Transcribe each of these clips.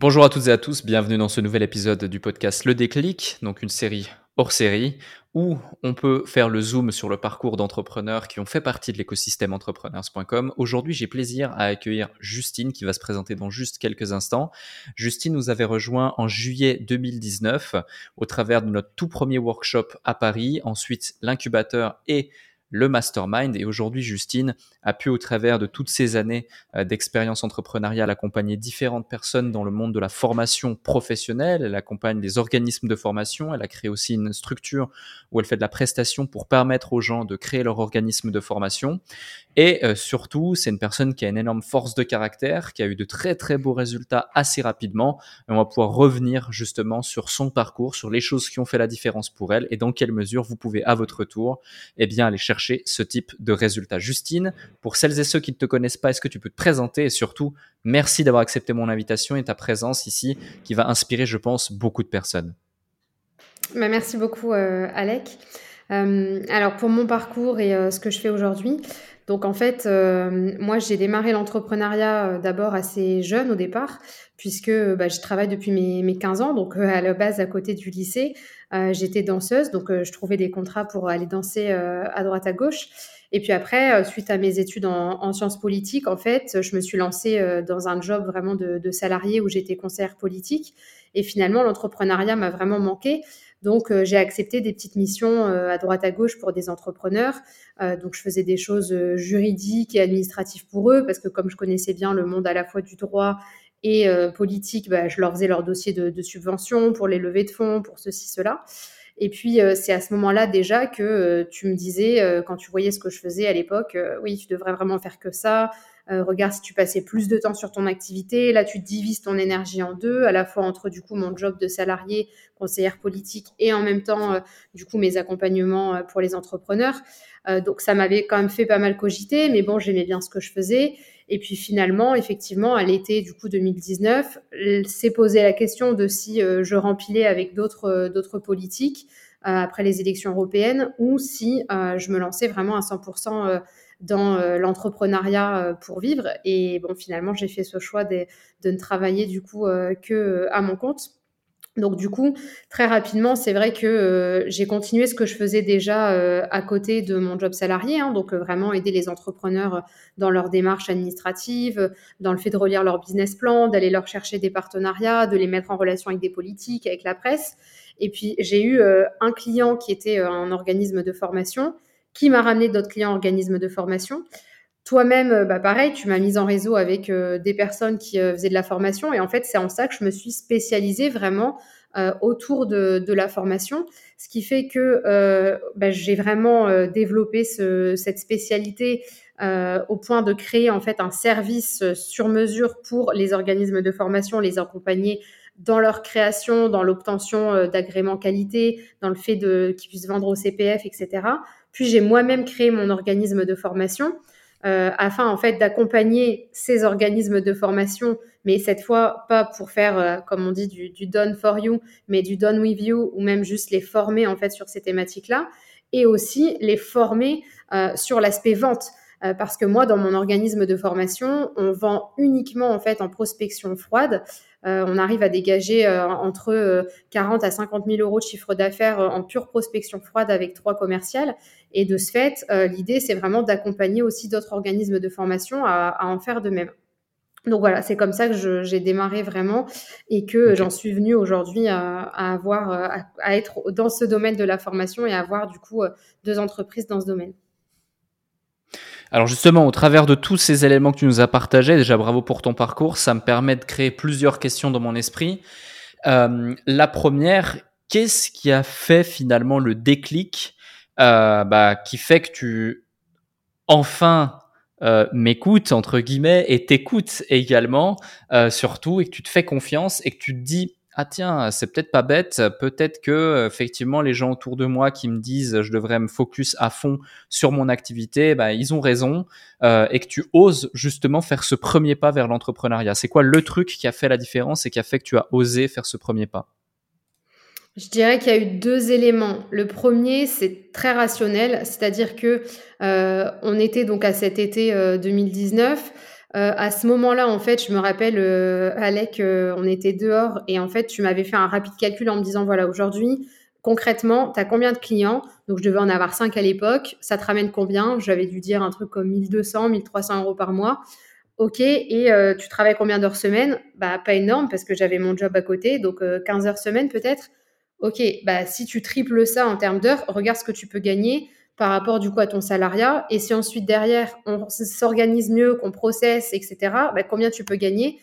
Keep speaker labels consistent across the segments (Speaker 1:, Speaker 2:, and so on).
Speaker 1: Bonjour à toutes et à tous, bienvenue dans ce nouvel épisode du podcast Le Déclic, donc une série hors série où on peut faire le zoom sur le parcours d'entrepreneurs qui ont fait partie de l'écosystème entrepreneurs.com. Aujourd'hui, j'ai plaisir à accueillir Justine qui va se présenter dans juste quelques instants. Justine nous avait rejoint en juillet 2019 au travers de notre tout premier workshop à Paris, ensuite l'incubateur et le mastermind. Et aujourd'hui, Justine a pu, au travers de toutes ces années euh, d'expérience entrepreneuriale, accompagner différentes personnes dans le monde de la formation professionnelle. Elle accompagne des organismes de formation. Elle a créé aussi une structure où elle fait de la prestation pour permettre aux gens de créer leur organisme de formation. Et euh, surtout, c'est une personne qui a une énorme force de caractère, qui a eu de très très beaux résultats assez rapidement. On va pouvoir revenir justement sur son parcours, sur les choses qui ont fait la différence pour elle et dans quelle mesure vous pouvez à votre tour, eh bien, aller chercher ce type de résultats. Justine, pour celles et ceux qui ne te connaissent pas, est-ce que tu peux te présenter et surtout, merci d'avoir accepté mon invitation et ta présence ici qui va inspirer, je pense, beaucoup de personnes.
Speaker 2: Bah, merci beaucoup, euh, Alec. Euh, alors, pour mon parcours et ce que je fais aujourd'hui, donc en fait, moi j'ai démarré l'entrepreneuriat d'abord assez jeune au départ, puisque bah, je travaille depuis mes, mes 15 ans, donc à la base à côté du lycée. Euh, j'étais danseuse, donc euh, je trouvais des contrats pour aller danser euh, à droite à gauche. Et puis après, suite à mes études en, sciences politiques, en fait, je me suis lancée dans un job vraiment de, de salarié où j'étais conseillère politique. Et finalement, l'entrepreneuriat m'a vraiment manqué. Donc, j'ai accepté des petites missions à droite à gauche pour des entrepreneurs. donc, je faisais des choses juridiques et administratives pour eux parce que comme je connaissais bien le monde à la fois du droit et euh, politique, bah, je leur faisais leur dossier de, de, subvention pour les levées de fonds, pour ceci, cela. Et puis, euh, c'est à ce moment-là déjà que euh, tu me disais, quand tu voyais ce que je faisais à l'époque, oui, tu devrais vraiment faire que ça. Regarde si tu passais plus de temps sur ton activité. Là, tu divises ton énergie en deux, à la fois entre du coup mon job de salarié, conseillère politique, et en même temps, du coup, mes accompagnements pour les entrepreneurs. donc, ça m'avait quand même fait pas mal cogiter, mais bon, j'aimais bien ce que je faisais. Et puis finalement, effectivement, à l'été du coup 2019, s'est posé la question de si euh, je rempilais avec d'autres euh, d'autres politiques euh, après les élections européennes ou si je me lançais vraiment à 100% dans l'entrepreneuriat pour vivre. Et bon, finalement, j'ai fait ce choix de, de, ne travailler du coup que à mon compte donc du coup, très rapidement, c'est vrai que euh, j'ai continué ce que je faisais déjà euh, à côté de mon job salarié, hein, donc euh, vraiment aider les entrepreneurs dans leur démarche administrative, dans le fait de relire leur business plan, d'aller leur chercher des partenariats, de les mettre en relation avec des politiques, avec la presse. Et puis j'ai eu un client qui était un organisme de formation, qui m'a ramené d'autres clients organismes de formation. Toi-même, bah pareil, tu m'as mise en réseau avec des personnes qui faisaient de la formation. Et en fait, c'est en ça que je me suis spécialisée vraiment euh, autour de, la formation, ce qui fait que euh, bah, j'ai vraiment euh, développé ce, cette spécialité au point de créer en fait un service sur mesure pour les organismes de formation, les accompagner dans leur création, dans l'obtention d'agréments qualité, dans le fait qu'ils puissent vendre au CPF, etc. Puis j'ai moi-même créé mon organisme de formation euh, afin en fait d'accompagner ces organismes de formation, mais cette fois pas pour faire, euh, comme on dit, du, du, done for you, mais du done with you, ou même juste les former en fait sur ces thématiques-là, et aussi les former euh, sur l'aspect vente. Euh, parce que moi, dans mon organisme de formation, on vend uniquement en fait en prospection froide. Euh, on arrive à dégager euh, entre 40 à 50 000 euros de chiffre d'affaires en pure prospection froide avec trois commerciales. Et de ce fait, l'idée, c'est vraiment d'accompagner aussi d'autres organismes de formation à, à en faire de même. Donc voilà, c'est comme ça que j'ai démarré vraiment et que j'en suis venue aujourd'hui à, à, avoir, à, à, être dans ce domaine de la formation et à avoir du coup deux entreprises dans ce domaine.
Speaker 1: Alors justement, au travers de tous ces éléments que tu nous as partagés, déjà bravo pour ton parcours, ça me permet de créer plusieurs questions dans mon esprit. Euh, la première, qu'est-ce qui a fait finalement le déclic euh, bah, qui fait que tu enfin euh, m'écoutes entre guillemets et t'écoutes également euh, surtout et que tu te fais confiance et que tu te dis ah tiens, c'est peut-être pas bête, peut-être que effectivement les gens autour de moi qui me disent je devrais me focus à fond sur mon activité, bah, ils ont raison euh, et que tu oses justement faire ce premier pas vers l'entrepreneuriat. C'est quoi le truc qui a fait la différence et qui a fait que tu as osé faire ce premier pas?
Speaker 2: Je dirais qu'il y a eu deux éléments. Le premier, c'est très rationnel, c'est-à-dire que euh, on était donc à cet été 2019. À ce moment-là, en fait, je me rappelle, Alec, on était dehors et en fait, tu m'avais fait un rapide calcul en me disant, voilà, aujourd'hui, concrètement, tu as combien de clients? Donc, je devais en avoir 5 à l'époque. Ça te ramène combien? J'avais dû dire un truc comme 1200, 1300 euros par mois. Ok, et tu travailles combien d'heures semaine? Bah, pas énorme parce que j'avais mon job à côté, donc 15 heures semaine peut-être. Ok, bah, si tu triples ça en termes d'heures, regarde ce que tu peux gagner par rapport du coup à ton salariat. Et si ensuite derrière, on s'organise mieux, qu'on processe, etc., bah, combien tu peux gagner?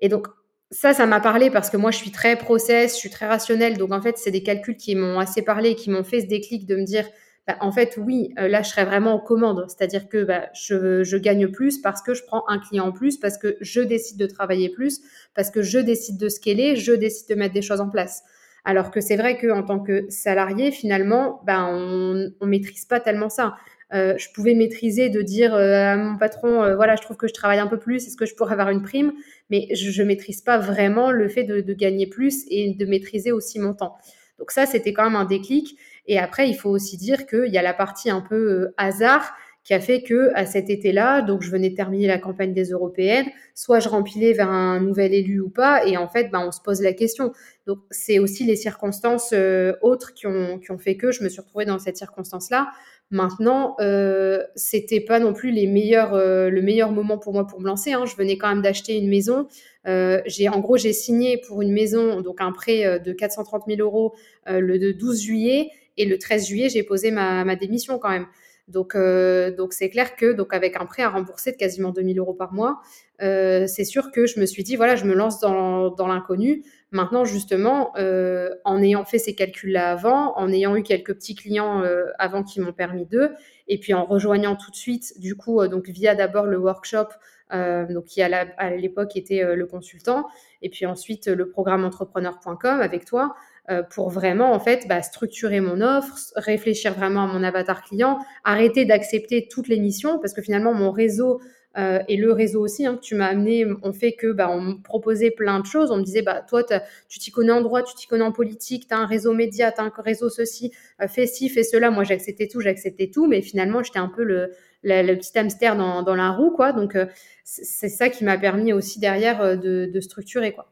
Speaker 2: Et donc, ça, ça m'a parlé parce que moi, je suis très process, je suis très rationnelle. Donc, en fait, c'est des calculs qui m'ont assez parlé qui m'ont fait ce déclic de me dire, bah, en fait, oui, euh, là, je serais vraiment en commande. C'est-à-dire que bah, je, je, gagne plus parce que je prends un client en plus, parce que je décide de travailler plus, parce que je décide de scaler, je décide de mettre des choses en place. Alors que c'est vrai qu'en tant que salarié, finalement, ben, on ne maîtrise pas tellement ça. Euh, je pouvais maîtriser de dire euh, à mon patron, euh, voilà, je trouve que je travaille un peu plus, est-ce que je pourrais avoir une prime? Mais je ne maîtrise pas vraiment le fait de, de, gagner plus et de maîtriser aussi mon temps. Donc ça, c'était quand même un déclic. Et après, il faut aussi dire qu'il y a la partie un peu hasard qui a fait que à cet été-là, donc je venais terminer la campagne des européennes, soit je remplissais vers un nouvel élu ou pas, et en fait, ben, on se pose la question. Donc c'est aussi les circonstances euh, autres qui ont, fait que je me suis retrouvée dans cette circonstance-là. Maintenant, euh, c'était pas non plus euh, le meilleur moment pour moi pour me lancer. Hein. Je venais quand même d'acheter une maison. J'ai, en gros, j'ai signé pour une maison, donc un prêt de 430 000 euros le 12 juillet, et le 13 juillet, j'ai posé ma démission quand même. Donc, euh, donc c'est clair que donc avec un prêt à rembourser de quasiment 2000 euros par mois, euh, c'est sûr que je me suis dit voilà, je me lance dans, dans l'inconnu. Maintenant, justement, euh, en ayant fait ces calculs-là avant, en ayant eu quelques petits clients euh, avant qui m'ont permis d'eux, et puis en rejoignant tout de suite, du coup, euh, donc via d'abord le workshop, donc qui à l'époque était le consultant, et puis ensuite le programme entrepreneur.com avec toi. Euh, pour vraiment en fait bah, structurer mon offre, réfléchir vraiment à mon avatar client, arrêter d'accepter toutes les missions parce que finalement mon réseau euh, et le réseau aussi hein, que tu m'as amené on fait que bah, on me proposait plein de choses. On me disait bah toi tu t'y connais en droit, tu t'y connais en politique, tu as un réseau média, tu as un réseau ceci, euh, fais ci, fais cela. Moi j'acceptais tout, j'acceptais tout, mais finalement j'étais un peu le, le, petit hamster dans, dans, la roue quoi. Donc c'est ça qui m'a permis aussi derrière de, de structurer quoi.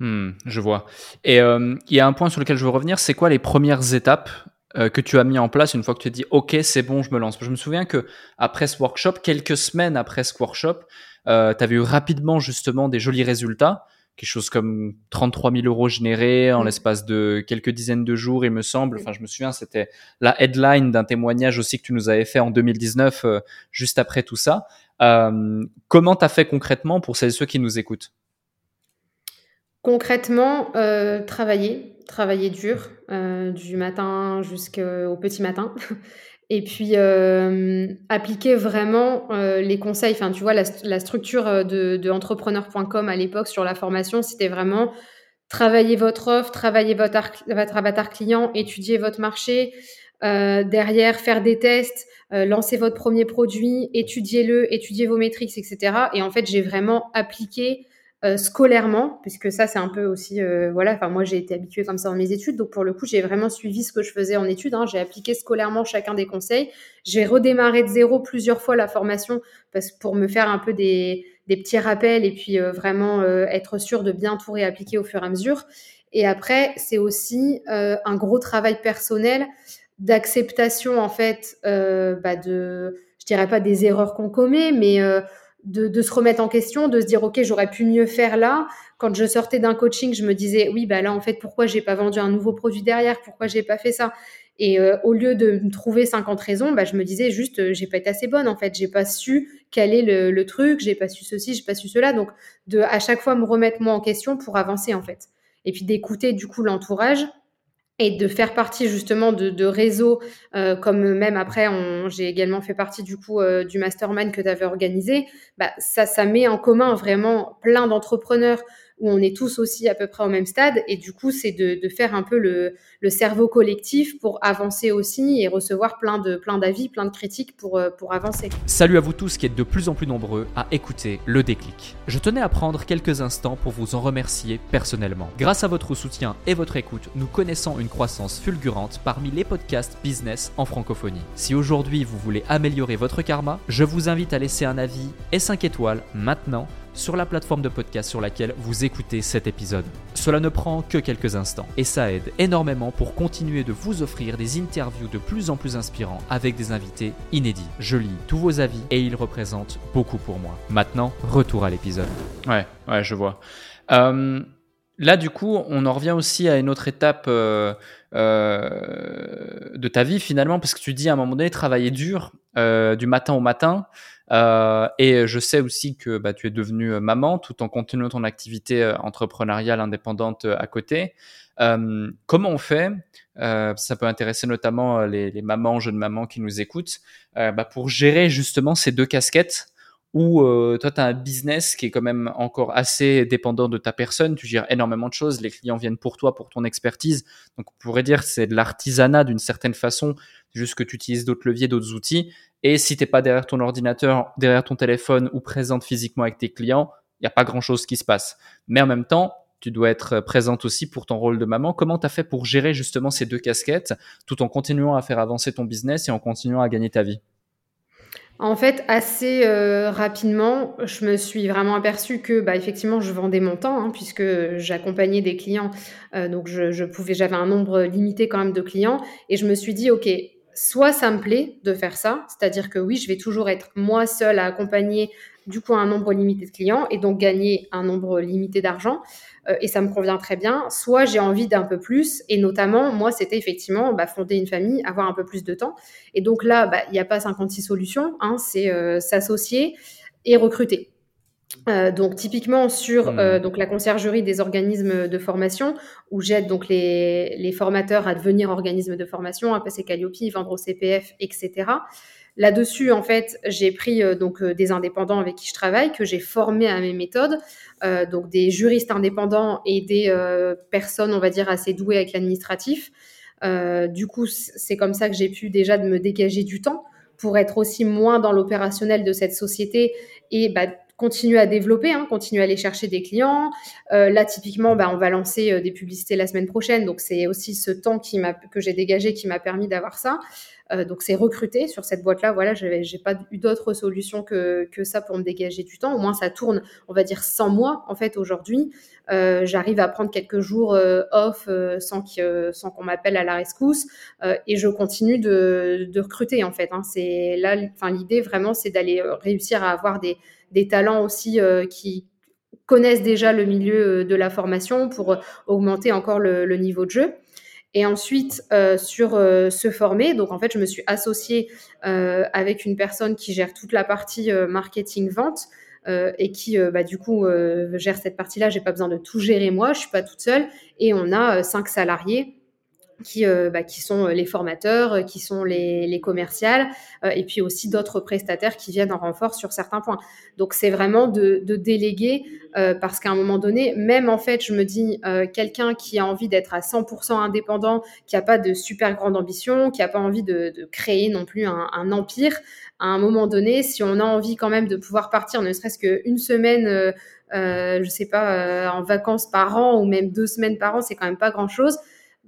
Speaker 1: Hmm, je vois. Et euh, il y a un point sur lequel je veux revenir, c'est quoi les premières étapes euh, que tu as mis en place une fois que tu as dit OK, c'est bon, je me lance? Je me souviens que après ce workshop, quelques semaines après ce workshop, euh, tu avais eu rapidement justement des jolis résultats, quelque chose comme 33 000 euros générés en l'espace de quelques dizaines de jours, il me semble. Enfin, je me souviens, c'était la headline d'un témoignage aussi que tu nous avais fait en 2019, juste après tout ça. comment tu as fait concrètement pour celles et ceux qui nous écoutent?
Speaker 2: Concrètement, euh, travailler, travailler dur, euh, du matin jusqu'au petit matin. Et puis euh, appliquer vraiment les conseils. Enfin, tu vois, la, structure de, entrepreneur.com à l'époque sur la formation, c'était vraiment travailler votre offre, travailler votre, votre avatar client, étudier votre marché, derrière faire des tests, lancer votre premier produit, étudier-le, étudier vos métriques, etc. Et en fait, j'ai vraiment appliqué euh, scolairement, puisque ça c'est un peu aussi, euh, voilà, enfin moi j'ai été habituée comme ça dans mes études, donc pour le coup j'ai vraiment suivi ce que je faisais en études, hein. j'ai appliqué scolairement chacun des conseils, j'ai redémarré de zéro plusieurs fois la formation parce, pour me faire un peu des, des petits rappels et puis euh, vraiment être sûr de bien tout réappliquer au fur et à mesure. Et après c'est aussi un gros travail personnel d'acceptation en fait bah, de, je dirais pas des erreurs qu'on commet, mais de, se remettre en question, de se dire ok j'aurais pu mieux faire là. Quand je sortais d'un coaching, je me disais oui bah là en fait pourquoi j'ai pas vendu un nouveau produit derrière, pourquoi j'ai pas fait ça? Et euh, au lieu de me trouver 50 raisons, bah, je me disais juste euh, j'ai pas été assez bonne en fait, j'ai pas su quel est le, le truc, j'ai pas su ceci, j'ai pas su cela. Donc de à chaque fois me remettre moi en question pour avancer en fait. Et puis d'écouter du coup l'entourage et de faire partie justement de, de réseaux euh, comme même après j'ai également fait partie du coup euh, du mastermind que tu avais organisé. Bah, ça ça met en commun vraiment plein d'entrepreneurs où on est tous aussi à peu près au même stade. Et du coup, c'est de, faire un peu le, cerveau collectif pour avancer aussi et recevoir plein de d'avis, plein de critiques pour, euh, pour avancer.
Speaker 1: Salut à vous tous qui êtes de plus en plus nombreux à écouter le déclic. Je tenais à prendre quelques instants pour vous en remercier personnellement. Grâce à votre soutien et votre écoute, nous connaissons une croissance fulgurante parmi les podcasts business en francophonie. Si aujourd'hui vous voulez améliorer votre karma, je vous invite à laisser un avis et 5 étoiles maintenant sur la plateforme de podcast sur laquelle vous écoutez cet épisode. Cela ne prend que quelques instants et ça aide énormément pour continuer de vous offrir des interviews de plus en plus inspirants avec des invités inédits. Je lis tous vos avis et ils représentent beaucoup pour moi. Maintenant, retour à l'épisode. Ouais, ouais, je vois. Euh, là, du coup, on en revient aussi à une autre étape euh, euh, de ta vie finalement, parce que tu dis à un moment donné travailler dur du matin au matin. Euh, et je sais aussi que bah, tu es devenue euh, maman tout en continuant ton activité euh, entrepreneuriale indépendante à côté. Comment on fait Ça peut intéresser notamment les, les, mamans, jeunes mamans qui nous écoutent, bah, pour gérer justement ces deux casquettes où toi, tu as un business qui est quand même encore assez dépendant de ta personne, tu gères énormément de choses, les clients viennent pour toi, pour ton expertise. Donc, on pourrait dire c'est de l'artisanat d'une certaine façon, juste que tu utilises d'autres leviers, d'autres outils. Et si t'es pas derrière ton ordinateur, derrière ton téléphone ou présente physiquement avec tes clients, il n'y a pas grand-chose qui se passe. Mais en même temps, tu dois être présente aussi pour ton rôle de maman. Comment tu as fait pour gérer justement ces deux casquettes tout en continuant à faire avancer ton business et en continuant à gagner ta vie?
Speaker 2: En fait, assez euh, rapidement, je me suis vraiment aperçue que, bah, effectivement, je vendais mon temps, hein, puisque j'accompagnais des clients, euh, donc je, je pouvais, j'avais un nombre limité quand même de clients, et je me suis dit, ok, soit ça me plaît de faire ça, c'est-à-dire que oui, je vais toujours être moi seule à accompagner du coup un nombre limité de clients et donc gagner un nombre limité d'argent euh, et ça me convient très bien. Soit j'ai envie d'un peu plus et notamment moi c'était effectivement bah, fonder une famille, avoir un peu plus de temps et donc là bah, il n'y a pas 56 solutions, hein, c'est euh, s'associer et recruter. Euh, donc typiquement sur euh, donc la conciergerie des organismes de formation où j'aide donc les, les, formateurs à devenir organismes de formation, à passer Calliope, vendre au CPF, etc. Là-dessus, en fait, j'ai pris euh, donc des indépendants avec qui je travaille, que j'ai formés à mes méthodes, donc des juristes indépendants et des personnes, on va dire, assez douées avec l'administratif. du coup, c'est comme ça que j'ai pu déjà de me dégager du temps pour être aussi moins dans l'opérationnel de cette société et bah, continuer à développer, hein, continuer à aller chercher des clients. Euh, là, typiquement, bah, on va lancer euh, des publicités la semaine prochaine. Donc, c'est aussi ce temps qui que j'ai dégagé qui m'a permis d'avoir ça. Euh, donc, c'est recruter sur cette boîte-là. Voilà, j'ai pas eu d'autre solution que, que ça pour me dégager du temps. Au moins, ça tourne, on va dire, sans moi, en fait, aujourd'hui. Euh, j'arrive à prendre quelques jours euh, off sans qu'on sans qu'on m'appelle à la rescousse et je continue de, de recruter, en fait. Hein. C'est là, l'idée vraiment, c'est d'aller réussir à avoir des des talents aussi euh, qui connaissent déjà le milieu euh, de la formation pour euh, augmenter encore le, niveau de jeu. Et ensuite, sur se former, donc en fait, je me suis associée avec une personne qui gère toute la partie marketing-vente et qui, bah, du coup, gère cette partie-là. J'ai pas besoin de tout gérer moi, je suis pas toute seule. Et on a cinq salariés qui, euh, bah, qui sont euh, les formateurs, euh, qui sont les, les commerciales, et puis aussi d'autres prestataires qui viennent en renfort sur certains points. Donc c'est vraiment de, de déléguer, parce qu'à un moment donné, même en fait, je me dis, quelqu'un qui a envie d'être à 100% indépendant, qui n'a pas de super grande ambition, qui n'a pas envie de, de, créer non plus un, un, empire, à un moment donné, si on a envie quand même de pouvoir partir, ne serait-ce qu'une semaine, euh, je sais pas, en vacances par an ou même deux semaines par an, c'est quand même pas grand-chose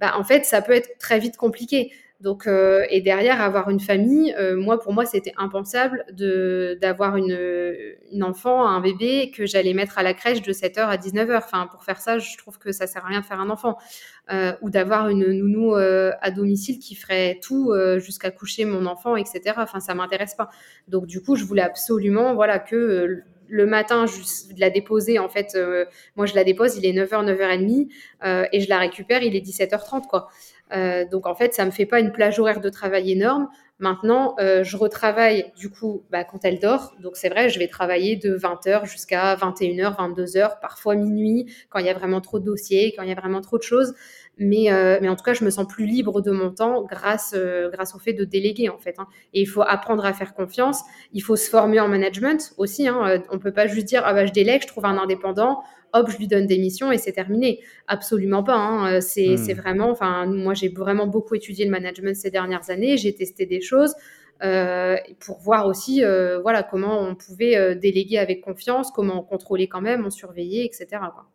Speaker 2: bah, en fait, ça peut être très vite compliqué. Donc, euh, et derrière, avoir une famille, euh, moi, pour moi, c'était impensable d'avoir une, une enfant, un bébé, que j'allais mettre à la crèche de 7h à 19h. Enfin, pour faire ça, je trouve que ça sert à rien de faire un enfant. Euh, ou d'avoir une nounou à domicile qui ferait tout jusqu'à coucher mon enfant, etc. Enfin, ça m'intéresse pas. Donc, du coup, je voulais absolument, voilà, que le matin, je la déposer, en fait, euh, moi je la dépose, il est 9h, 9h30, euh, et je la récupère, il est 17h30, quoi. Euh, donc en fait, ça me fait pas une plage horaire de travail énorme. Maintenant, je retravaille du coup bah, quand elle dort. Donc c'est vrai, je vais travailler de 20h jusqu'à 21h, 22h, parfois minuit, quand il y a vraiment trop de dossiers, quand il y a vraiment trop de choses. Mais, euh, mais en tout cas, je me sens plus libre de mon temps grâce, euh, grâce au fait de déléguer, en fait. Hein. Et il faut apprendre à faire confiance. Il faut se former en management aussi. Hein. Euh, on peut pas juste dire, ah bah, je délègue, je trouve un indépendant. Hop, je lui donne des missions et c'est terminé. Absolument pas. Hein. Hmm. C'est vraiment, enfin, moi j'ai vraiment beaucoup étudié le management ces dernières années. J'ai testé des choses. Euh, pour voir aussi euh, voilà, comment on pouvait euh, déléguer avec confiance, comment on contrôlait quand même, on surveillait, etc. Quoi.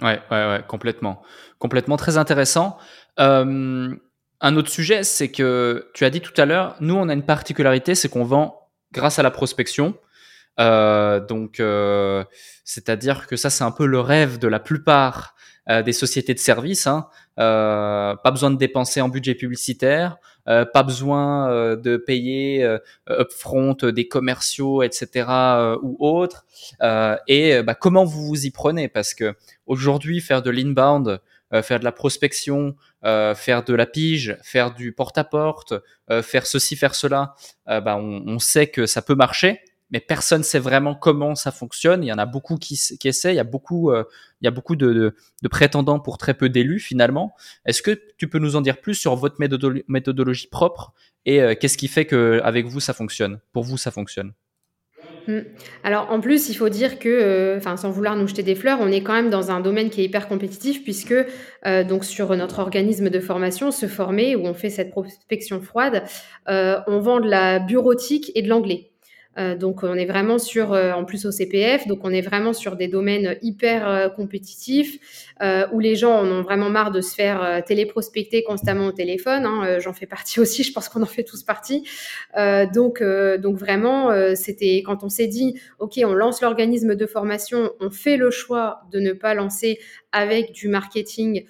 Speaker 1: Ouais, ouais, ouais, complètement. Complètement très intéressant. un autre sujet, c'est que tu as dit tout à l'heure, nous, on a une particularité, c'est qu'on vend grâce à la prospection. Donc, c'est-à-dire que ça, c'est un peu le rêve de la plupart des sociétés de services. Hein. pas besoin de dépenser en budget publicitaire. Euh, pas besoin euh, de payer euh, upfront des commerciaux, etc. ou autres. et bah, comment vous vous y prenez? Parce que aujourd'hui, faire de l'inbound, faire de la prospection, faire de la pige, faire du porte-à-porte, faire ceci, faire cela, bah, on, on, sait que ça peut marcher mais personne sait vraiment comment ça fonctionne. Il y en a beaucoup qui, essaient, il y a beaucoup, euh, il y a beaucoup de, de, prétendants pour très peu d'élus finalement. Est-ce que tu peux nous en dire plus sur votre méthodologie propre et euh, qu'est-ce qui fait que avec vous ça fonctionne, pour vous ça fonctionne?
Speaker 2: Mmh. alors en plus, il faut dire que, euh, enfin sans vouloir nous jeter des fleurs, on est quand même dans un domaine qui est hyper compétitif puisque donc sur notre organisme de formation, se former où on fait cette prospection froide, on vend de la bureautique et de l'anglais. Euh, donc on est vraiment sur, euh, en plus au CPF, donc on est vraiment sur des domaines hyper euh, compétitifs où les gens en ont vraiment marre de se faire téléprospecter constamment au téléphone. Hein, J'en fais partie aussi, je pense qu'on en fait tous partie. donc, donc vraiment, c'était quand on s'est dit, ok, on lance l'organisme de formation, on fait le choix de ne pas lancer avec du marketing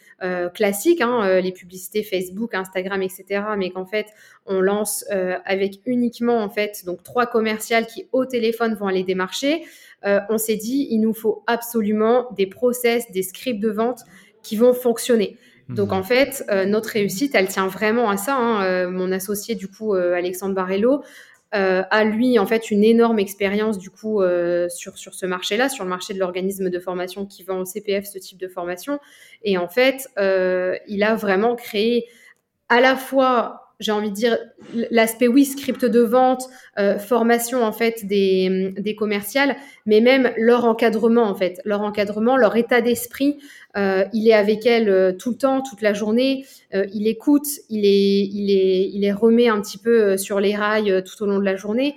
Speaker 2: classique, hein, les publicités Facebook, Instagram, etc. Mais qu'en fait, on lance avec uniquement en fait donc trois commerciales qui au téléphone vont aller démarcher. on s'est dit, il nous faut absolument des process, des scripts de vente qui vont fonctionner. Donc en fait, notre réussite, elle tient vraiment à ça. Hein. mon associé du coup, Alexandre Barello, euh, a lui en fait une énorme expérience du coup euh, sur, sur ce marché-là, sur le marché de l'organisme de formation qui vend au CPF ce type de formation. Et en fait, euh, il a vraiment créé à la fois j'ai envie de dire l'aspect oui script de vente euh, formation en fait des, des commerciales mais même leur encadrement en fait. Leur encadrement leur état d'esprit euh, il est avec elles euh, tout le temps toute la journée. Euh, il écoute il est il est il est remet un petit peu euh, sur les rails tout au long de la journée.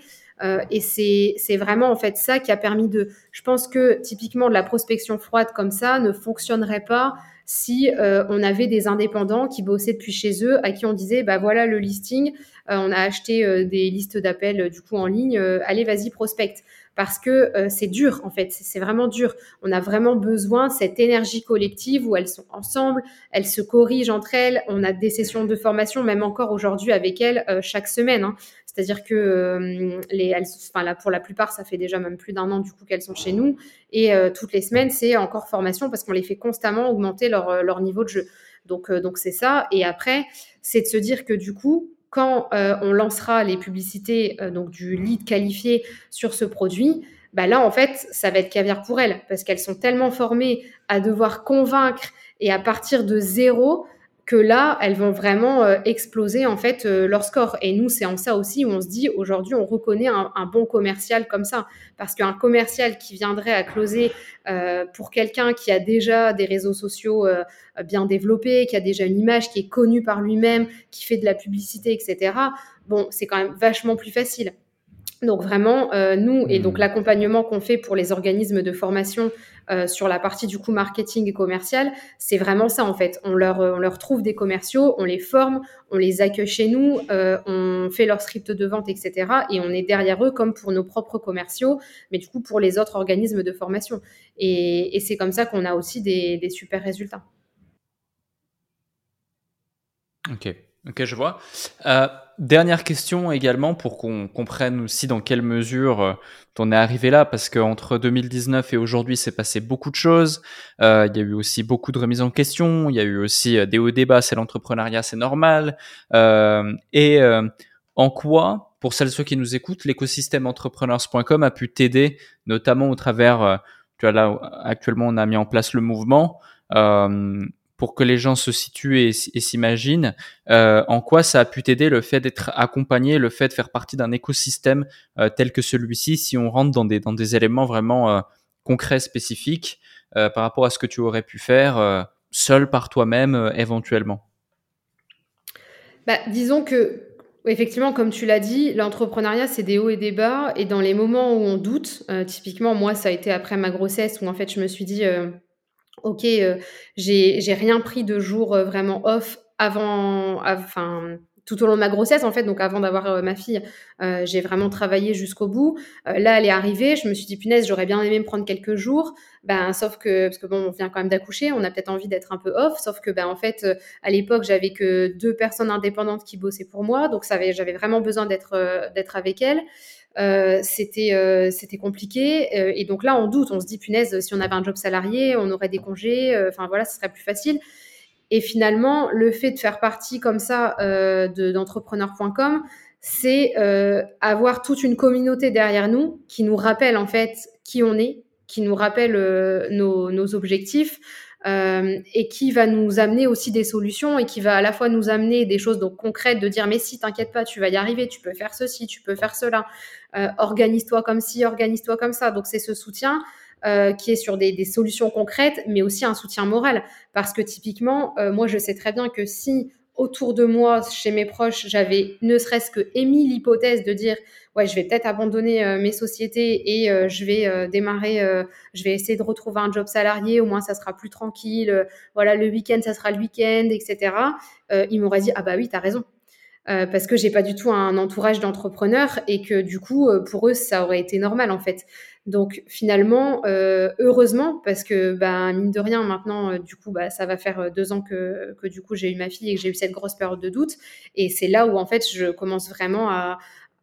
Speaker 2: Et c'est c'est vraiment en fait ça qui a permis de je pense que typiquement de la prospection froide comme ça ne fonctionnerait pas si euh, on avait des indépendants qui bossaient depuis chez eux, à qui on disait, bah voilà le listing, euh, on a acheté euh, des listes d'appels du coup en ligne, allez vas-y prospecte. Parce que c'est dur en fait, c'est vraiment dur. On a vraiment besoin de cette énergie collective où elles sont ensemble, elles se corrigent entre elles. On a des sessions de formation, même encore aujourd'hui avec elles, chaque semaine. Hein. C'est-à-dire que euh, les, enfin, là, pour la plupart, ça fait déjà même plus d'un an du coup qu'elles sont chez nous. Et euh, toutes les semaines, c'est encore formation parce qu'on les fait constamment augmenter leur, euh, leur niveau de jeu. Donc, donc c'est ça. Et après, c'est de se dire que du coup, quand on lancera les publicités donc du lead qualifié sur ce produit, bah là, en fait, ça va être caviar pour elles parce qu'elles sont tellement formées à devoir convaincre et à partir de zéro, que là, elles vont vraiment euh, exploser en fait euh, leur score. Et nous, c'est en ça aussi où on se dit aujourd'hui, on reconnaît un, bon commercial comme ça, parce qu'un commercial qui viendrait à closer euh, pour quelqu'un qui a déjà des réseaux sociaux bien développés, qui a déjà une image qui est connue par lui-même, qui fait de la publicité, etc. Bon, c'est quand même vachement plus facile. Donc vraiment, euh, nous, et donc mmh. l'accompagnement qu'on fait pour les organismes de formation euh, sur la partie du coup marketing et commercial, c'est vraiment ça en fait. On leur, on leur trouve des commerciaux, on les forme, on les accueille chez nous, euh, on fait leur script de vente, etc. Et on est derrière eux comme pour nos propres commerciaux, mais du coup pour les autres organismes de formation. Et, et c'est comme ça qu'on a aussi des, des super résultats.
Speaker 1: Ok, ok, je vois. Euh, Dernière question également pour qu'on comprenne aussi dans quelle mesure euh, on est arrivé là, parce qu'entre 2019 et aujourd'hui, c'est passé beaucoup de choses. Euh, il y a eu aussi beaucoup de remises en question. Il y a eu aussi euh, des hauts débats. C'est l'entrepreneuriat, c'est normal. Euh, et euh, en quoi, pour celles ceux qui nous écoutent, l'écosystème entrepreneurs.com a pu t'aider, notamment au travers, tu vois là actuellement, on a mis en place le mouvement pour que les gens se situent et, s'imaginent, euh, en quoi ça a pu t'aider le fait d'être accompagné, le fait de faire partie d'un écosystème euh, tel que celui-ci, si on rentre dans des, éléments vraiment euh, concret, spécifique par rapport à ce que tu aurais pu faire seul par toi-même éventuellement?
Speaker 2: Bah, Disons que Effectivement, comme tu l'as dit, l'entrepreneuriat, c'est des hauts et des bas. Et dans les moments où on doute, typiquement, moi, ça a été après ma grossesse où en fait, je me suis dit, ok, j'ai rien pris de jour vraiment off avant, enfin, tout au long de ma grossesse, en fait, donc avant d'avoir euh, ma fille, euh, j'ai vraiment travaillé jusqu'au bout. Euh, là, elle est arrivée, je me suis dit, punaise, j'aurais bien aimé me prendre quelques jours. Ben, sauf que, parce que bon, on vient quand même d'accoucher, on a peut-être envie d'être un peu off, sauf que, ben, en fait, à l'époque, j'avais que deux personnes indépendantes qui bossaient pour moi, donc j'avais vraiment besoin d'être d'être avec elles. C'était c'était compliqué. Et donc là on doute on se dit punaise si on avait un job salarié on aurait des congés enfin voilà ce serait plus facile. Et finalement, le fait de faire partie comme ça euh, d'entrepreneur.com, c'est euh, avoir toute une communauté derrière nous qui nous rappelle en fait qui on est, qui nous rappelle euh, nos, objectifs euh, et qui va nous amener aussi des solutions et qui va à la fois nous amener des choses donc concrètes de dire mais si t'inquiète pas tu vas y arriver tu peux faire ceci tu peux faire cela euh, organise-toi comme ci organise-toi comme ça donc c'est ce soutien euh, qui est sur des, solutions concrètes, mais aussi un soutien moral. Parce que typiquement, moi, je sais très bien que si autour de moi, chez mes proches, j'avais ne serait-ce que émis l'hypothèse de dire ouais, je vais peut-être abandonner euh, mes sociétés et je vais démarrer, je vais essayer de retrouver un job salarié, au moins ça sera plus tranquille, voilà, le week-end, ça sera le week-end, etc. ils m'auraient dit ah bah oui, t'as raison. parce que j'ai pas du tout un entourage d'entrepreneurs et que du coup pour eux ça aurait été normal en fait. Donc finalement, euh, heureusement, parce que bah, mine de rien, maintenant, euh, du coup, bah, ça va faire euh, deux ans que, que du coup j'ai eu ma fille et que j'ai eu cette grosse période de doute. Et c'est là où en fait je commence vraiment à,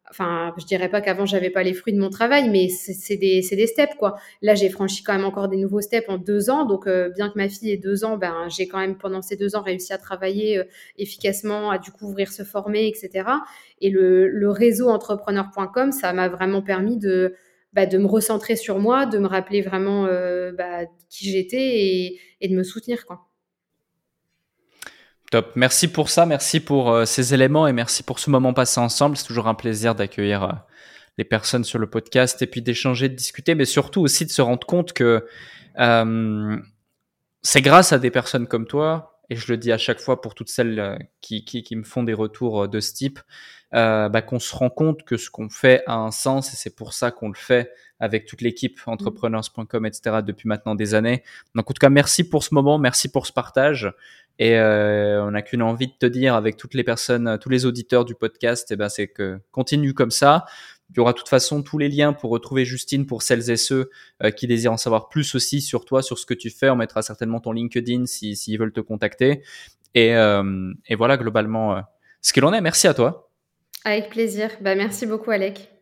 Speaker 2: enfin, je dirais pas qu'avant j'avais pas les fruits de mon travail, mais c'est des, des steps quoi. Là, j'ai franchi quand même encore des nouveaux steps en deux ans, donc bien que ma fille ait deux ans, ben j'ai quand même pendant ces deux ans réussi à travailler efficacement, à du coup ouvrir, se former, etc. Et le, le réseau entrepreneur.com, ça m'a vraiment permis de bah, de me recentrer sur moi, de me rappeler vraiment euh, bah, qui j'étais et, de me soutenir. Quoi.
Speaker 1: Top. Merci pour ça, merci pour euh, ces éléments et merci pour ce moment passé ensemble. C'est toujours un plaisir d'accueillir euh, les personnes sur le podcast et puis d'échanger, de discuter, mais surtout aussi de se rendre compte que c'est grâce à des personnes comme toi, et je le dis à chaque fois pour toutes celles qui, me font des retours de ce type, euh, bah, qu'on se rend compte que ce qu'on fait a un sens et c'est pour ça qu'on le fait avec toute l'équipe mmh. entrepreneurs.com, etc. depuis maintenant des années. Donc en tout cas, merci pour ce moment, merci pour ce partage. Et euh, on n'a qu'une envie de te dire avec toutes les personnes, tous les auditeurs du podcast, et eh ben c'est que continue comme ça. Il y aura de toute façon tous les liens pour retrouver Justine pour celles et ceux euh, qui désirent en savoir plus aussi sur toi, sur ce que tu fais. On mettra certainement ton LinkedIn s'ils si, veulent te contacter. Et, euh, et voilà globalement ce qu'il en est. Merci à toi.
Speaker 2: Avec plaisir. Bah, merci beaucoup, Alec.